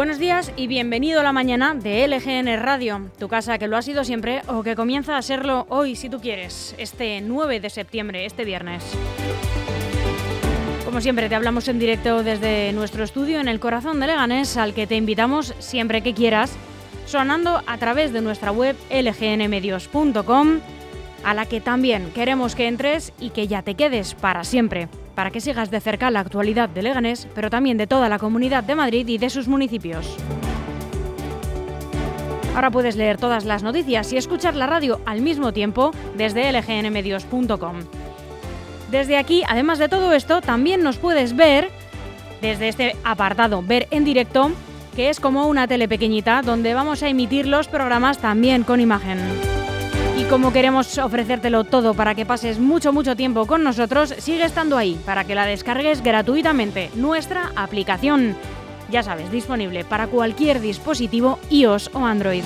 Buenos días y bienvenido a la mañana de LGN Radio, tu casa que lo ha sido siempre o que comienza a serlo hoy si tú quieres, este 9 de septiembre, este viernes. Como siempre, te hablamos en directo desde nuestro estudio en el corazón de Leganés, al que te invitamos siempre que quieras, sonando a través de nuestra web lgnmedios.com, a la que también queremos que entres y que ya te quedes para siempre para que sigas de cerca la actualidad de Leganés, pero también de toda la comunidad de Madrid y de sus municipios. Ahora puedes leer todas las noticias y escuchar la radio al mismo tiempo desde lgnmedios.com. Desde aquí, además de todo esto, también nos puedes ver desde este apartado Ver en directo, que es como una tele pequeñita donde vamos a emitir los programas también con imagen. Como queremos ofrecértelo todo para que pases mucho, mucho tiempo con nosotros, sigue estando ahí para que la descargues gratuitamente. Nuestra aplicación, ya sabes, disponible para cualquier dispositivo iOS o Android.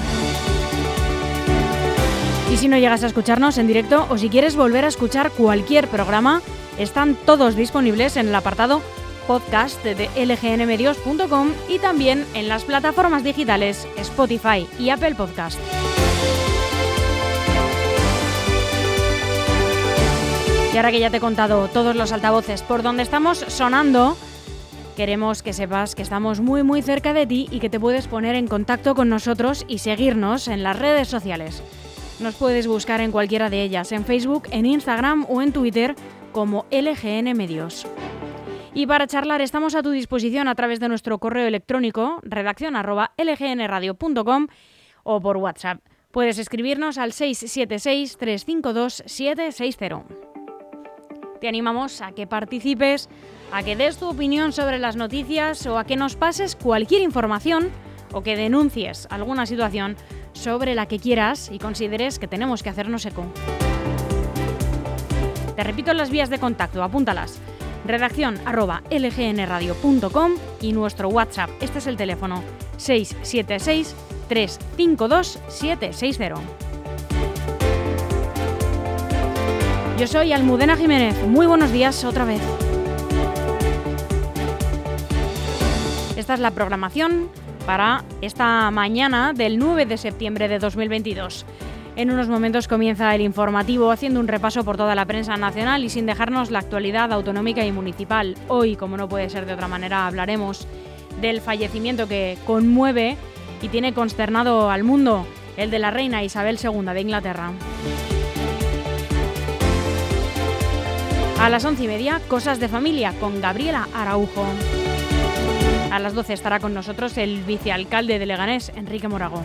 Y si no llegas a escucharnos en directo o si quieres volver a escuchar cualquier programa, están todos disponibles en el apartado podcast de lgnmedios.com y también en las plataformas digitales Spotify y Apple Podcast. Y ahora que ya te he contado todos los altavoces por donde estamos sonando, queremos que sepas que estamos muy muy cerca de ti y que te puedes poner en contacto con nosotros y seguirnos en las redes sociales. Nos puedes buscar en cualquiera de ellas, en Facebook, en Instagram o en Twitter como LGN Medios. Y para charlar estamos a tu disposición a través de nuestro correo electrónico redacción lgnradio.com o por WhatsApp. Puedes escribirnos al 676 352 760 te animamos a que participes, a que des tu opinión sobre las noticias o a que nos pases cualquier información o que denuncies alguna situación sobre la que quieras y consideres que tenemos que hacernos eco. Te repito las vías de contacto, apúntalas. Redacción arroba lgnradio.com y nuestro WhatsApp. Este es el teléfono 676 352 760. Yo soy Almudena Jiménez. Muy buenos días otra vez. Esta es la programación para esta mañana del 9 de septiembre de 2022. En unos momentos comienza el informativo haciendo un repaso por toda la prensa nacional y sin dejarnos la actualidad autonómica y municipal. Hoy, como no puede ser de otra manera, hablaremos del fallecimiento que conmueve y tiene consternado al mundo, el de la reina Isabel II de Inglaterra. A las once y media, Cosas de Familia con Gabriela Araujo. A las 12 estará con nosotros el vicealcalde de Leganés, Enrique Morago.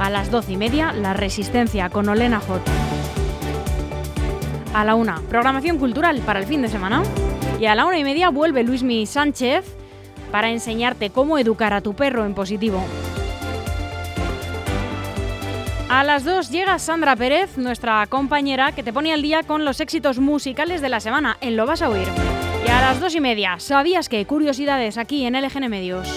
A las doce y media, La Resistencia con Olena Hot. A la una, programación cultural para el fin de semana. Y a la una y media vuelve Luismi Sánchez para enseñarte cómo educar a tu perro en positivo. A las 2 llega Sandra Pérez, nuestra compañera, que te pone al día con los éxitos musicales de la semana en Lo Vas a Oír. Y a las 2 y media, ¿sabías que? Curiosidades aquí en LGN Medios.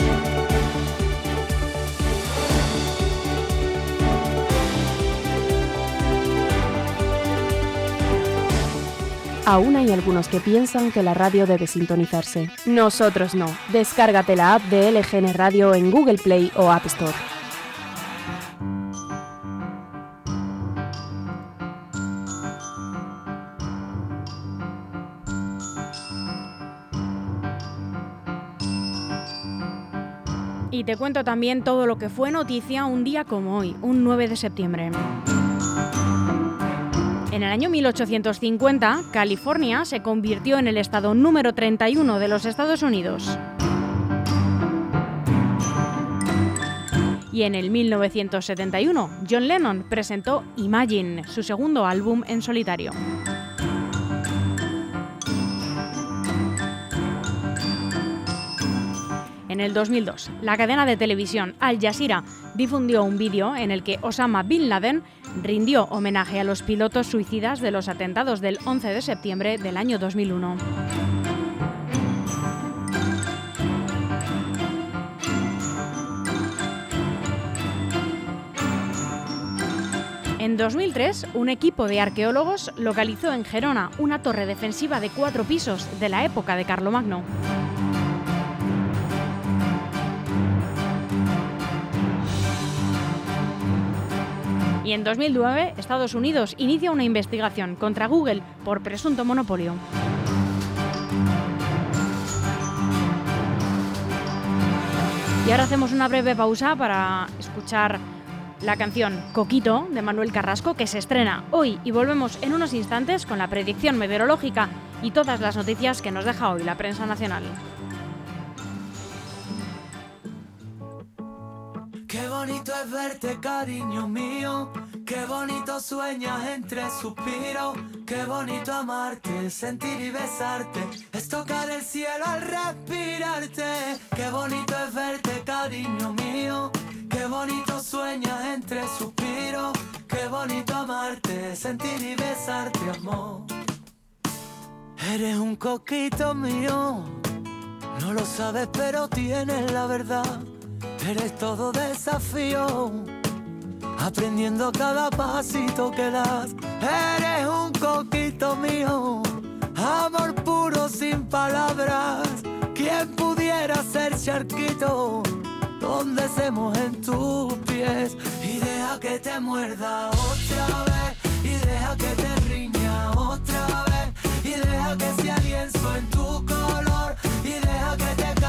Aún hay algunos que piensan que la radio debe sintonizarse. Nosotros no. Descárgate la app de LGN Radio en Google Play o App Store. Y te cuento también todo lo que fue noticia un día como hoy, un 9 de septiembre. En el año 1850, California se convirtió en el estado número 31 de los Estados Unidos. Y en el 1971, John Lennon presentó Imagine, su segundo álbum en solitario. En el 2002, la cadena de televisión Al Jazeera difundió un vídeo en el que Osama Bin Laden rindió homenaje a los pilotos suicidas de los atentados del 11 de septiembre del año 2001. En 2003, un equipo de arqueólogos localizó en Gerona una torre defensiva de cuatro pisos de la época de Carlomagno. Y en 2009, Estados Unidos inicia una investigación contra Google por presunto monopolio. Y ahora hacemos una breve pausa para escuchar la canción Coquito de Manuel Carrasco que se estrena hoy y volvemos en unos instantes con la predicción meteorológica y todas las noticias que nos deja hoy la prensa nacional. Bonito es verte, cariño mío. Qué bonito sueñas entre suspiros. Qué bonito amarte, sentir y besarte. Es tocar el cielo al respirarte. Qué bonito es verte, cariño mío. Qué bonito sueñas entre suspiros. Qué bonito amarte, sentir y besarte, amor. Eres un coquito mío. No lo sabes, pero tienes la verdad. Eres todo desafío, aprendiendo cada pasito que das. Eres un coquito mío, amor puro sin palabras. ¿Quién pudiera ser charquito? Donde se mojen tus pies y deja que te muerda otra vez y deja que te riña otra vez y deja que sea lienzo en tu color y deja que te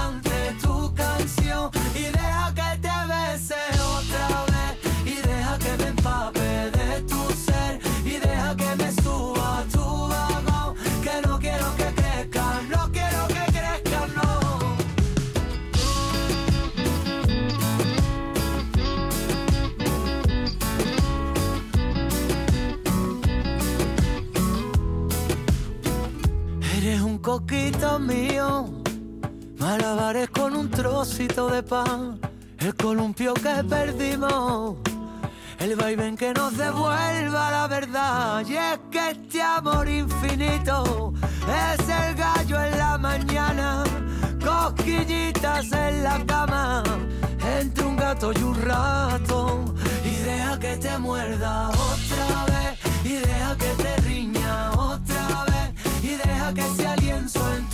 mío, malabares con un trocito de pan, el columpio que perdimos, el vaivén que nos devuelva la verdad. Y es que este amor infinito es el gallo en la mañana, cosquillitas en la cama, entre un gato y un rato. Y deja que te muerda otra vez, y deja que te riña otra vez. Y deja que sea lienzo en tu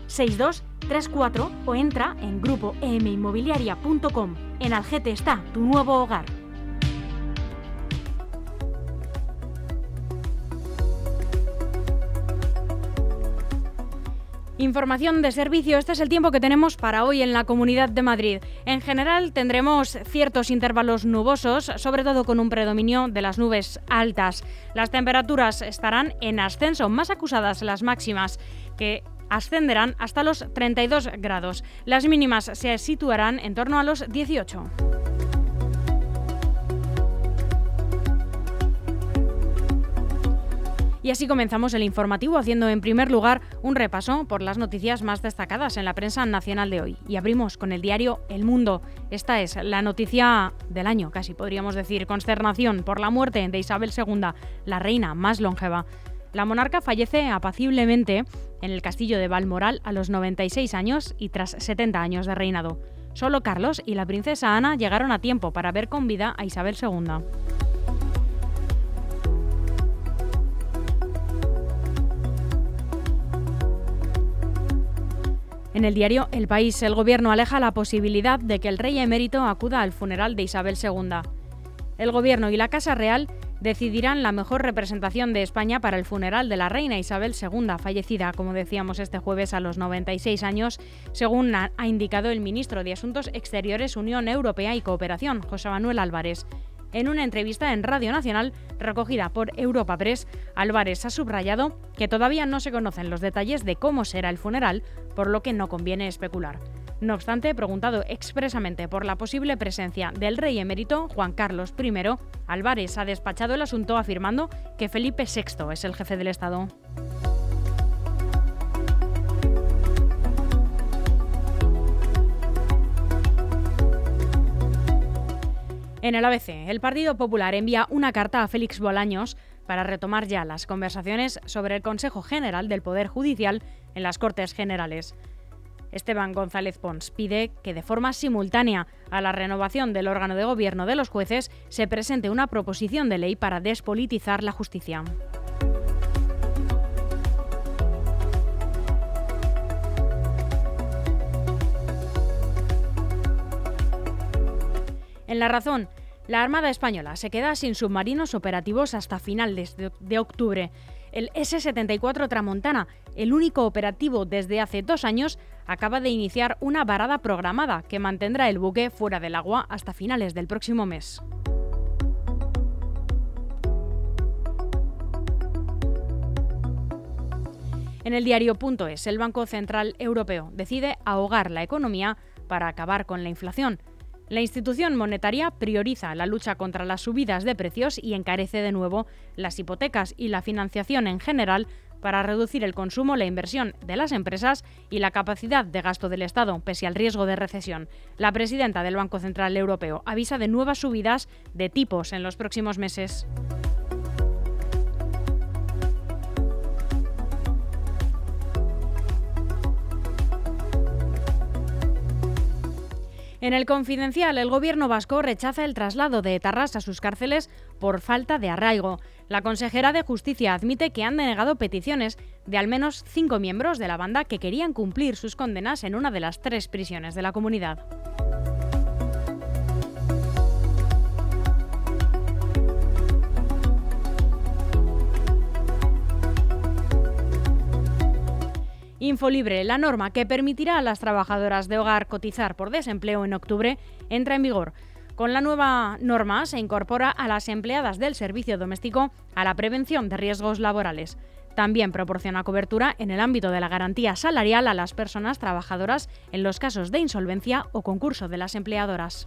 6234 o entra en grupoeminmobiliaria.com. En Algete está tu nuevo hogar. Información de servicio, este es el tiempo que tenemos para hoy en la Comunidad de Madrid. En general tendremos ciertos intervalos nubosos, sobre todo con un predominio de las nubes altas. Las temperaturas estarán en ascenso, más acusadas las máximas, que ascenderán hasta los 32 grados. Las mínimas se situarán en torno a los 18. Y así comenzamos el informativo haciendo en primer lugar un repaso por las noticias más destacadas en la prensa nacional de hoy. Y abrimos con el diario El Mundo. Esta es la noticia del año, casi podríamos decir, consternación por la muerte de Isabel II, la reina más longeva. La monarca fallece apaciblemente en el castillo de Balmoral a los 96 años y tras 70 años de reinado. Solo Carlos y la princesa Ana llegaron a tiempo para ver con vida a Isabel II. En el diario El País, el gobierno aleja la posibilidad de que el rey emérito acuda al funeral de Isabel II. El gobierno y la Casa Real decidirán la mejor representación de España para el funeral de la reina Isabel II, fallecida, como decíamos, este jueves a los 96 años, según ha indicado el ministro de Asuntos Exteriores, Unión Europea y Cooperación, José Manuel Álvarez. En una entrevista en Radio Nacional recogida por Europa Press, Álvarez ha subrayado que todavía no se conocen los detalles de cómo será el funeral, por lo que no conviene especular. No obstante, preguntado expresamente por la posible presencia del rey emérito Juan Carlos I, Álvarez ha despachado el asunto afirmando que Felipe VI es el jefe del Estado. En el ABC, el Partido Popular envía una carta a Félix Bolaños para retomar ya las conversaciones sobre el Consejo General del Poder Judicial en las Cortes Generales. Esteban González Pons pide que de forma simultánea a la renovación del órgano de gobierno de los jueces se presente una proposición de ley para despolitizar la justicia. En la razón, la Armada Española se queda sin submarinos operativos hasta finales de, octubre. El S-74 Tramontana, el único operativo desde hace dos años, acaba de iniciar una varada programada que mantendrá el buque fuera del agua hasta finales del próximo mes. En el diario.es, el Banco Central Europeo decide ahogar la economía para acabar con la inflación. La institución monetaria prioriza la lucha contra las subidas de precios y encarece de nuevo las hipotecas y la financiación en general para reducir el consumo, la inversión de las empresas y la capacidad de gasto del Estado, pese al riesgo de recesión. La presidenta del Banco Central Europeo avisa de nuevas subidas de tipos en los próximos meses. En el confidencial, el gobierno vasco rechaza el traslado de etarras a sus cárceles por falta de arraigo. La consejera de Justicia admite que han denegado peticiones de al menos cinco miembros de la banda que querían cumplir sus condenas en una de las tres prisiones de la comunidad. Infolibre, la norma que permitirá a las trabajadoras de hogar cotizar por desempleo en octubre, entra en vigor. Con la nueva norma se incorpora a las empleadas del servicio doméstico a la prevención de riesgos laborales. También proporciona cobertura en el ámbito de la garantía salarial a las personas trabajadoras en los casos de insolvencia o concurso de las empleadoras.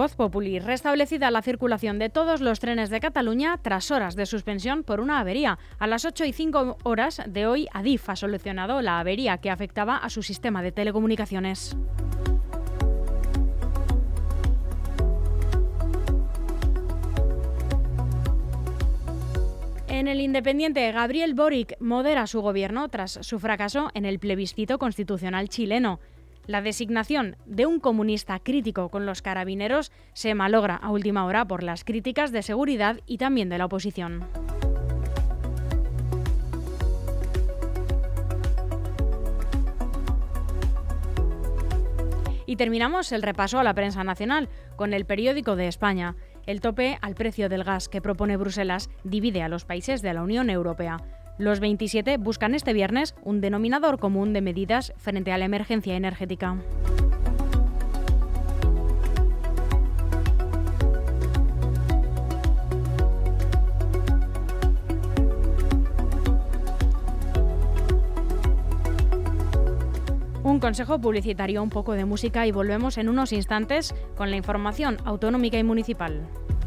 Voz Populi, restablecida la circulación de todos los trenes de Cataluña tras horas de suspensión por una avería. A las 8 y 5 horas de hoy, Adif ha solucionado la avería que afectaba a su sistema de telecomunicaciones. En el Independiente, Gabriel Boric modera su gobierno tras su fracaso en el plebiscito constitucional chileno. La designación de un comunista crítico con los carabineros se malogra a última hora por las críticas de seguridad y también de la oposición. Y terminamos el repaso a la prensa nacional con el periódico de España. El tope al precio del gas que propone Bruselas divide a los países de la Unión Europea. Los 27 buscan este viernes un denominador común de medidas frente a la emergencia energética. Un consejo publicitario, un poco de música y volvemos en unos instantes con la información autonómica y municipal.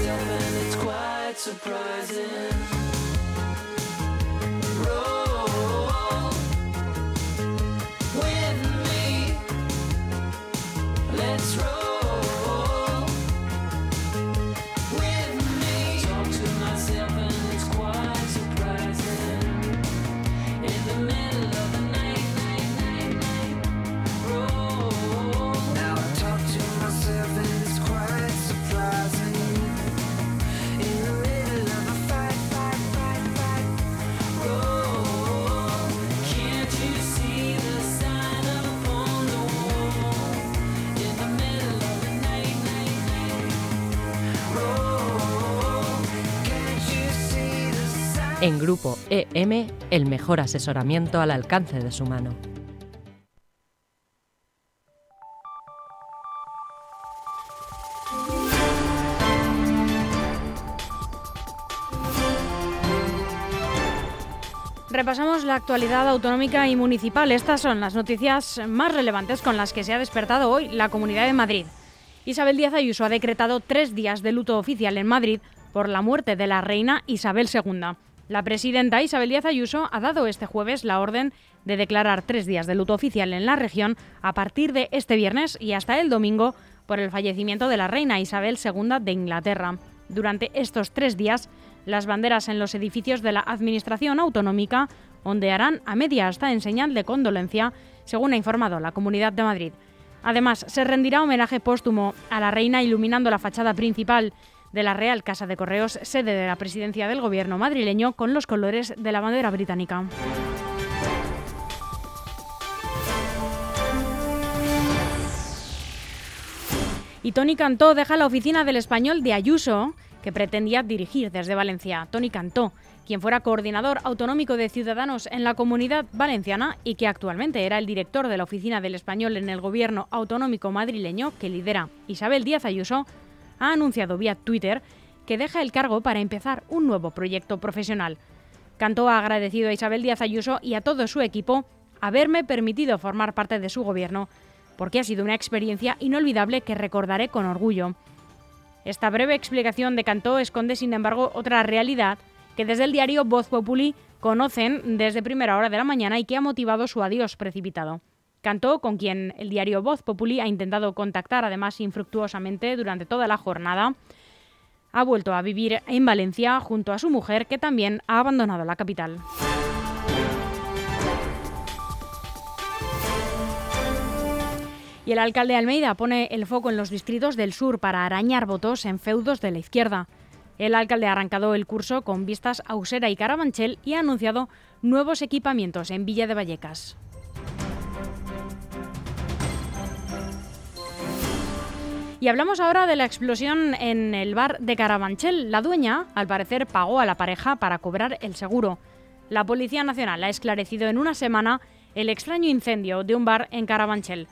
and it's quite surprising. En Grupo EM, el mejor asesoramiento al alcance de su mano. Repasamos la actualidad autonómica y municipal. Estas son las noticias más relevantes con las que se ha despertado hoy la Comunidad de Madrid. Isabel Díaz Ayuso ha decretado tres días de luto oficial en Madrid por la muerte de la reina Isabel II. La presidenta Isabel Díaz Ayuso ha dado este jueves la orden de declarar tres días de luto oficial en la región a partir de este viernes y hasta el domingo por el fallecimiento de la reina Isabel II de Inglaterra. Durante estos tres días, las banderas en los edificios de la Administración Autonómica ondearán a media asta en señal de condolencia, según ha informado la Comunidad de Madrid. Además, se rendirá homenaje póstumo a la reina iluminando la fachada principal de la Real Casa de Correos, sede de la presidencia del gobierno madrileño, con los colores de la bandera británica. Y Tony Cantó deja la oficina del español de Ayuso, que pretendía dirigir desde Valencia. Tony Cantó, quien fuera coordinador autonómico de Ciudadanos en la comunidad valenciana y que actualmente era el director de la oficina del español en el gobierno autonómico madrileño que lidera Isabel Díaz Ayuso, ha anunciado vía Twitter que deja el cargo para empezar un nuevo proyecto profesional. Cantó ha agradecido a Isabel Díaz Ayuso y a todo su equipo haberme permitido formar parte de su gobierno, porque ha sido una experiencia inolvidable que recordaré con orgullo. Esta breve explicación de Cantó esconde, sin embargo, otra realidad que desde el diario Voz Populi conocen desde primera hora de la mañana y que ha motivado su adiós precipitado. Cantó, con quien el diario Voz Populi ha intentado contactar además infructuosamente durante toda la jornada, ha vuelto a vivir en Valencia junto a su mujer, que también ha abandonado la capital. Y el alcalde de Almeida pone el foco en los distritos del sur para arañar votos en feudos de la izquierda. El alcalde ha arrancado el curso con vistas a Usera y Carabanchel y ha anunciado nuevos equipamientos en Villa de Vallecas. Y hablamos ahora de la explosión en el bar de Carabanchel. La dueña, al parecer, pagó a la pareja para cobrar el seguro. La Policía Nacional ha esclarecido en una semana el extraño incendio de un bar en Carabanchel.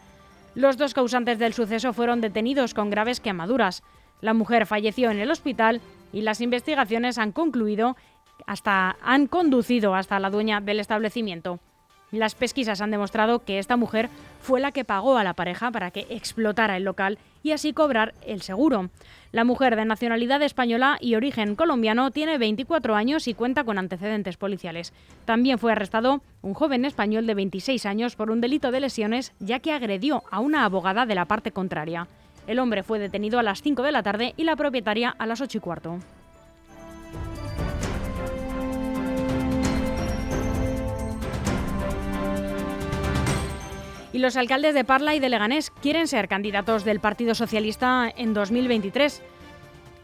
Los dos causantes del suceso fueron detenidos con graves quemaduras. La mujer falleció en el hospital y las investigaciones han concluido hasta han conducido hasta la dueña del establecimiento. Las pesquisas han demostrado que esta mujer fue la que pagó a la pareja para que explotara el local y así cobrar el seguro. La mujer de nacionalidad española y origen colombiano tiene 24 años y cuenta con antecedentes policiales. También fue arrestado un joven español de 26 años por un delito de lesiones ya que agredió a una abogada de la parte contraria. El hombre fue detenido a las 5 de la tarde y la propietaria a las 8 y cuarto. Y los alcaldes de Parla y de Leganés quieren ser candidatos del Partido Socialista en 2023.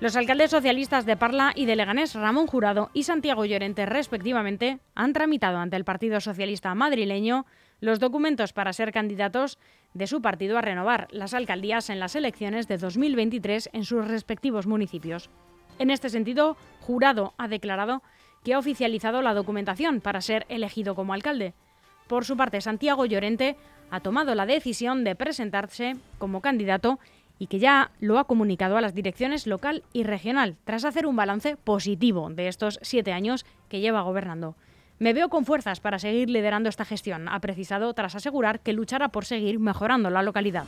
Los alcaldes socialistas de Parla y de Leganés, Ramón Jurado y Santiago Llorente, respectivamente, han tramitado ante el Partido Socialista madrileño los documentos para ser candidatos de su partido a renovar las alcaldías en las elecciones de 2023 en sus respectivos municipios. En este sentido, Jurado ha declarado que ha oficializado la documentación para ser elegido como alcalde. Por su parte, Santiago Llorente ha tomado la decisión de presentarse como candidato y que ya lo ha comunicado a las direcciones local y regional, tras hacer un balance positivo de estos siete años que lleva gobernando. Me veo con fuerzas para seguir liderando esta gestión, ha precisado tras asegurar que luchará por seguir mejorando la localidad.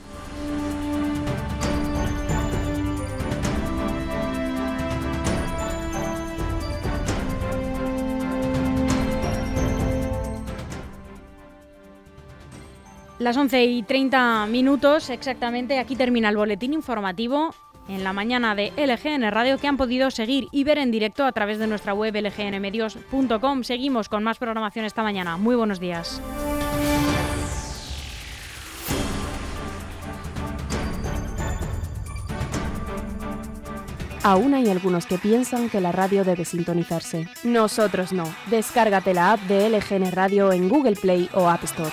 Las 11 y 30 minutos exactamente, aquí termina el boletín informativo en la mañana de LGN Radio que han podido seguir y ver en directo a través de nuestra web lgnmedios.com. Seguimos con más programación esta mañana. Muy buenos días. Aún hay algunos que piensan que la radio debe sintonizarse. Nosotros no. Descárgate la app de LGN Radio en Google Play o App Store.